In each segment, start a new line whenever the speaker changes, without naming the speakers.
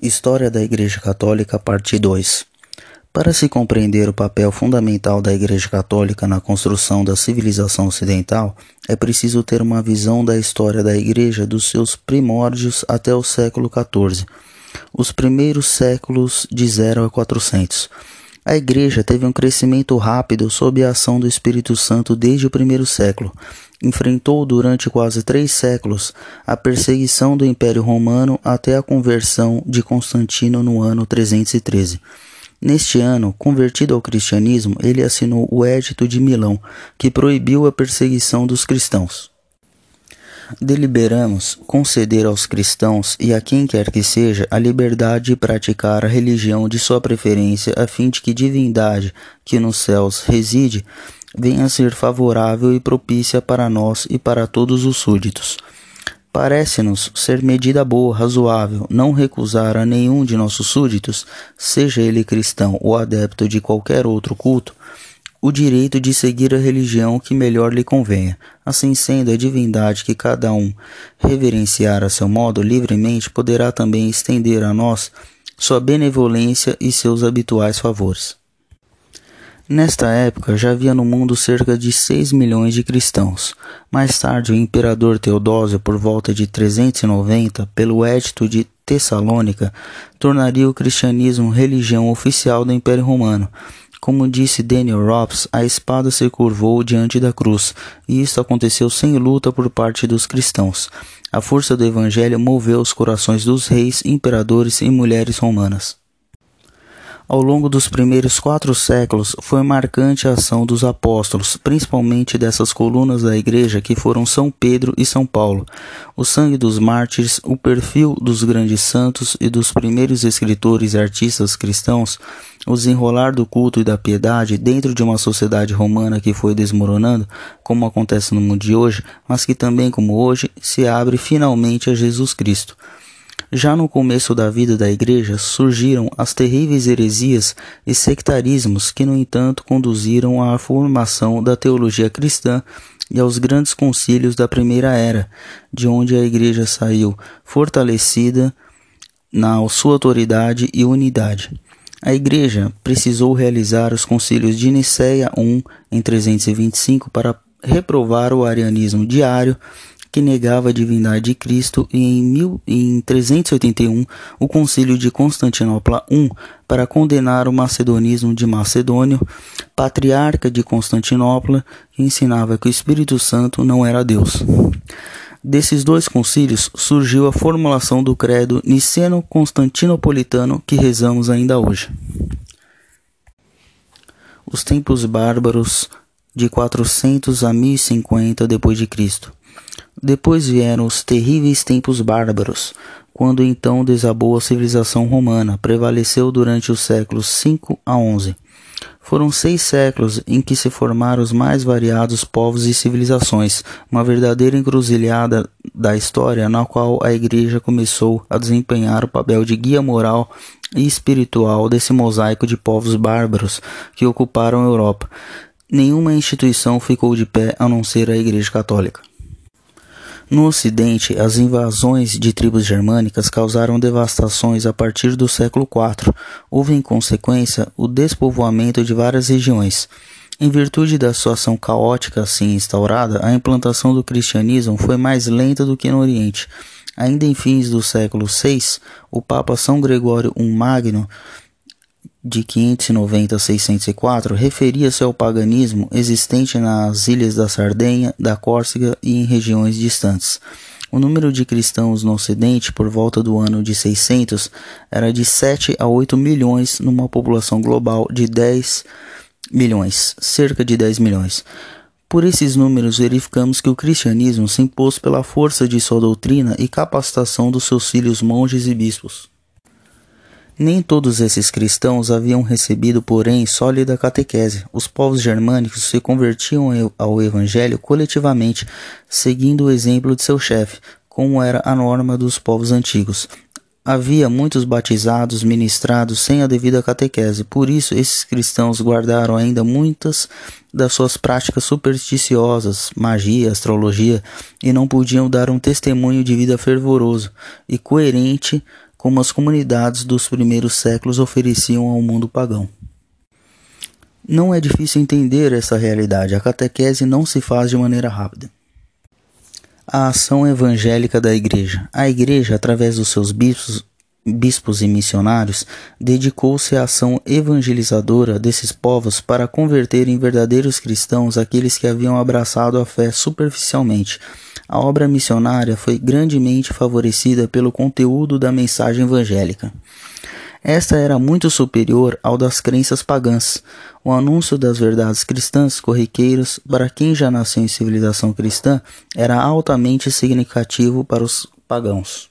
História da Igreja Católica, parte 2. Para se compreender o papel fundamental da Igreja Católica na construção da civilização ocidental, é preciso ter uma visão da história da Igreja dos seus primórdios até o século XIV, os primeiros séculos de 0 a 400. A Igreja teve um crescimento rápido sob a ação do Espírito Santo desde o primeiro século enfrentou durante quase três séculos a perseguição do Império Romano até a conversão de Constantino no ano 313. Neste ano, convertido ao cristianismo, ele assinou o Edito de Milão, que proibiu a perseguição dos cristãos. Deliberamos conceder aos cristãos e a quem quer que seja a liberdade de praticar a religião de sua preferência, a fim de que divindade que nos céus reside venha a ser favorável e propícia para nós e para todos os súditos. Parece-nos ser medida boa, razoável, não recusar a nenhum de nossos súditos, seja ele cristão ou adepto de qualquer outro culto, o direito de seguir a religião que melhor lhe convenha. Assim sendo, a divindade que cada um reverenciar a seu modo livremente poderá também estender a nós sua benevolência e seus habituais favores. Nesta época já havia no mundo cerca de 6 milhões de cristãos. Mais tarde, o imperador Teodósio, por volta de 390, pelo Edito de Tessalônica, tornaria o cristianismo religião oficial do Império Romano. Como disse Daniel Rops, a espada se curvou diante da cruz, e isto aconteceu sem luta por parte dos cristãos. A força do evangelho moveu os corações dos reis, imperadores e mulheres romanas. Ao longo dos primeiros quatro séculos, foi marcante a ação dos apóstolos, principalmente dessas colunas da Igreja que foram São Pedro e São Paulo. O sangue dos mártires, o perfil dos grandes santos e dos primeiros escritores e artistas cristãos, o desenrolar do culto e da piedade dentro de uma sociedade romana que foi desmoronando, como acontece no mundo de hoje, mas que também, como hoje, se abre finalmente a Jesus Cristo. Já no começo da vida da Igreja surgiram as terríveis heresias e sectarismos que, no entanto, conduziram à formação da teologia cristã e aos grandes concílios da Primeira Era, de onde a Igreja saiu fortalecida na sua autoridade e unidade. A Igreja precisou realizar os concílios de Nicéia I em 325 para reprovar o arianismo diário que negava a divindade de Cristo, e em, mil, em 381 o Concílio de Constantinopla I para condenar o macedonismo de Macedônio, patriarca de Constantinopla, que ensinava que o Espírito Santo não era Deus. Desses dois concílios surgiu a formulação do credo niceno-constantinopolitano que rezamos ainda hoje. Os tempos bárbaros de 400 a 1050 depois de Cristo. Depois vieram os terríveis tempos bárbaros, quando então desabou a civilização romana, prevaleceu durante os séculos 5 a 11. Foram seis séculos em que se formaram os mais variados povos e civilizações, uma verdadeira encruzilhada da história na qual a Igreja começou a desempenhar o papel de guia moral e espiritual desse mosaico de povos bárbaros que ocuparam a Europa. Nenhuma instituição ficou de pé a não ser a Igreja Católica. No Ocidente, as invasões de tribos germânicas causaram devastações a partir do século IV. Houve, em consequência, o despovoamento de várias regiões. Em virtude da situação caótica assim instaurada, a implantação do cristianismo foi mais lenta do que no Oriente. Ainda em fins do século VI, o Papa São Gregório I Magno de 590 a 604 referia-se ao paganismo existente nas ilhas da Sardenha, da Córcega e em regiões distantes. O número de cristãos no Ocidente, por volta do ano de 600, era de 7 a 8 milhões numa população global de 10 milhões, cerca de 10 milhões. Por esses números, verificamos que o cristianismo se impôs pela força de sua doutrina e capacitação dos seus filhos monges e bispos. Nem todos esses cristãos haviam recebido, porém, sólida catequese. Os povos germânicos se convertiam ao evangelho coletivamente, seguindo o exemplo de seu chefe, como era a norma dos povos antigos. Havia muitos batizados ministrados sem a devida catequese, por isso esses cristãos guardaram ainda muitas das suas práticas supersticiosas, magia, astrologia, e não podiam dar um testemunho de vida fervoroso e coerente como as comunidades dos primeiros séculos ofereciam ao mundo pagão. Não é difícil entender essa realidade, a catequese não se faz de maneira rápida. A ação evangélica da Igreja. A Igreja, através dos seus bispos, bispos e missionários, dedicou-se à ação evangelizadora desses povos para converter em verdadeiros cristãos aqueles que haviam abraçado a fé superficialmente. A obra missionária foi grandemente favorecida pelo conteúdo da mensagem evangélica. Esta era muito superior ao das crenças pagãs. O anúncio das verdades cristãs corriqueiras, para quem já nasceu em civilização cristã, era altamente significativo para os pagãos.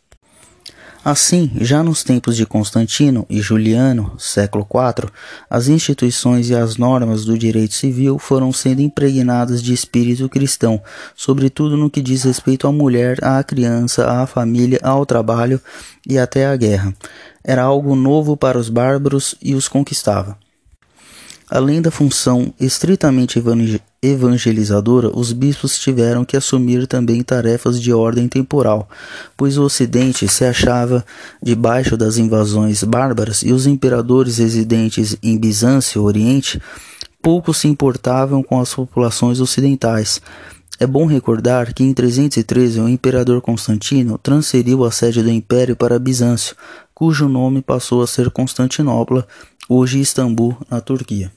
Assim, já nos tempos de Constantino e Juliano, século IV, as instituições e as normas do direito civil foram sendo impregnadas de espírito cristão, sobretudo no que diz respeito à mulher, à criança, à família, ao trabalho e até à guerra. Era algo novo para os bárbaros e os conquistava. Além da função estritamente evangelizadora, os bispos tiveram que assumir também tarefas de ordem temporal, pois o Ocidente se achava debaixo das invasões bárbaras e os imperadores residentes em Bizâncio, Oriente, pouco se importavam com as populações ocidentais. É bom recordar que em 313 o imperador Constantino transferiu a sede do império para Bizâncio, cujo nome passou a ser Constantinopla, hoje Istambul, na Turquia.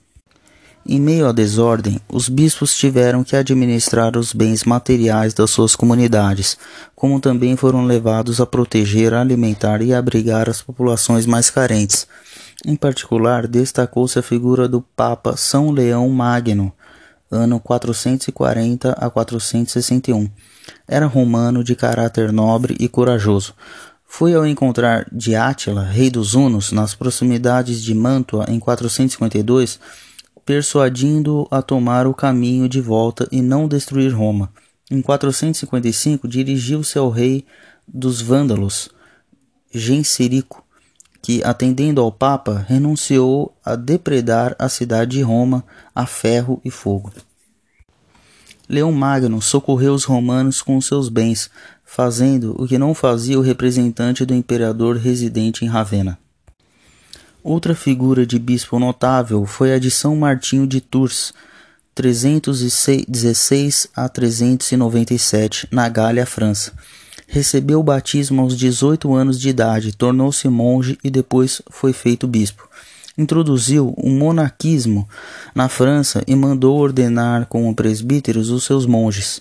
Em meio à desordem, os bispos tiveram que administrar os bens materiais das suas comunidades, como também foram levados a proteger, alimentar e abrigar as populações mais carentes. Em particular, destacou-se a figura do Papa São Leão Magno, ano 440 a 461. Era romano de caráter nobre e corajoso. Foi ao encontrar Diátila, rei dos Hunos, nas proximidades de Mantua em 452 persuadindo-o a tomar o caminho de volta e não destruir Roma. Em 455, dirigiu-se ao rei dos Vândalos, Genserico, que, atendendo ao Papa, renunciou a depredar a cidade de Roma a ferro e fogo. Leão Magno socorreu os romanos com seus bens, fazendo o que não fazia o representante do imperador residente em Ravenna. Outra figura de bispo notável foi a de São Martinho de Tours, 316 a 397, na Gália, França. Recebeu o batismo aos 18 anos de idade, tornou-se monge e depois foi feito bispo. Introduziu o monarquismo na França e mandou ordenar como presbíteros os seus monges.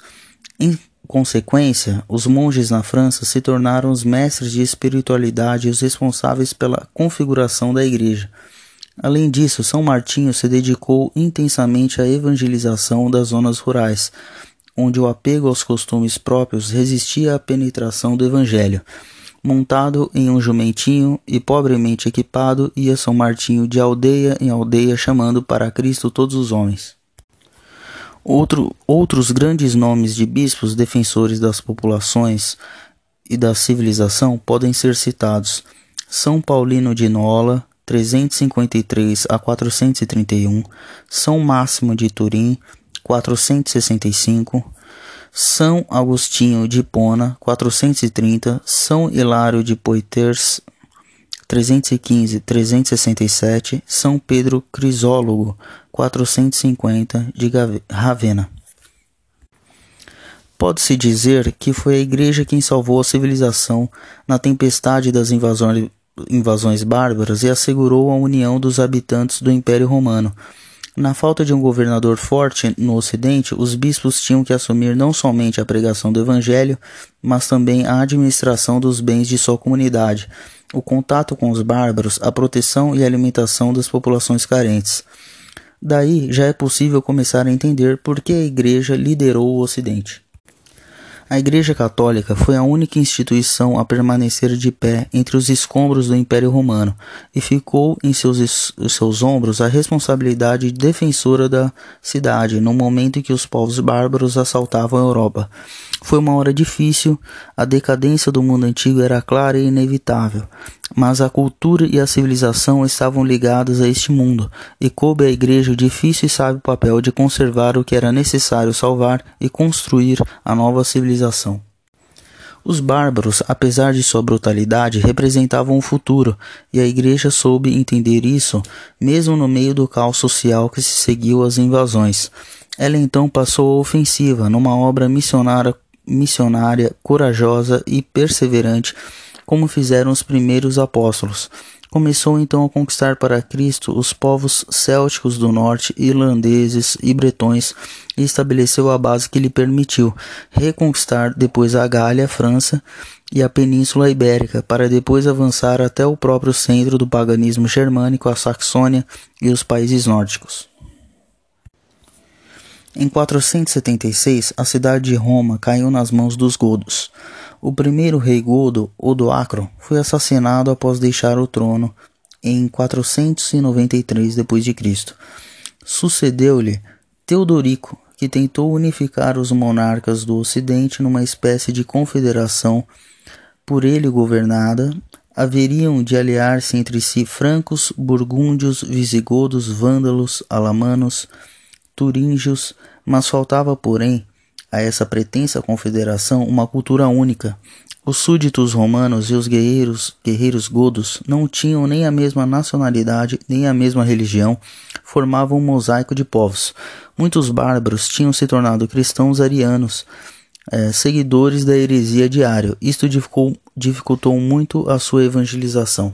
Em consequência, os monges na França se tornaram os mestres de espiritualidade e os responsáveis pela configuração da igreja. Além disso, São Martinho se dedicou intensamente à evangelização das zonas rurais, onde o apego aos costumes próprios resistia à penetração do evangelho. Montado em um jumentinho e pobremente equipado, ia São Martinho de aldeia em aldeia chamando para Cristo todos os homens. Outro, outros grandes nomes de bispos defensores das populações e da civilização podem ser citados: São Paulino de Nola, 353 a 431, São Máximo de Turim, 465, São Agostinho de Pona, 430, São Hilário de Poitiers, 315, 367, São Pedro Crisólogo, 450, de Ravenna. Pode-se dizer que foi a Igreja quem salvou a civilização na tempestade das invasões, bárbaras e assegurou a união dos habitantes do Império Romano. Na falta de um governador forte no Ocidente, os bispos tinham que assumir não somente a pregação do Evangelho, mas também a administração dos bens de sua comunidade o contato com os bárbaros, a proteção e alimentação das populações carentes. Daí já é possível começar a entender por que a Igreja liderou o Ocidente. A Igreja Católica foi a única instituição a permanecer de pé entre os escombros do Império Romano e ficou em seus, seus ombros a responsabilidade defensora da cidade no momento em que os povos bárbaros assaltavam a Europa. Foi uma hora difícil, a decadência do mundo antigo era clara e inevitável, mas a cultura e a civilização estavam ligadas a este mundo, e coube à Igreja o difícil e sábio papel de conservar o que era necessário salvar e construir a nova civilização. Os bárbaros, apesar de sua brutalidade, representavam o futuro, e a Igreja soube entender isso, mesmo no meio do caos social que se seguiu às invasões. Ela então passou a ofensiva numa obra missionária, missionária corajosa e perseverante, como fizeram os primeiros apóstolos. Começou então a conquistar para Cristo os povos célticos do norte, irlandeses e bretões, e estabeleceu a base que lhe permitiu reconquistar depois a Gália, França e a Península Ibérica, para depois avançar até o próprio centro do paganismo germânico, a Saxônia e os países nórdicos. Em 476, a cidade de Roma caiu nas mãos dos godos. O primeiro rei godo, Odoacro, foi assassinado após deixar o trono em 493 d.C. Sucedeu-lhe Teodorico, que tentou unificar os monarcas do Ocidente numa espécie de confederação por ele governada. Haveriam de aliar-se entre si francos, burgúndios, visigodos, vândalos, alamanos, turíngios, mas faltava, porém, a essa pretensa confederação uma cultura única. Os súditos romanos e os guerreiros, guerreiros godos não tinham nem a mesma nacionalidade nem a mesma religião, formavam um mosaico de povos. Muitos bárbaros tinham se tornado cristãos arianos, eh, seguidores da heresia de Ario. Isto dificultou muito a sua evangelização.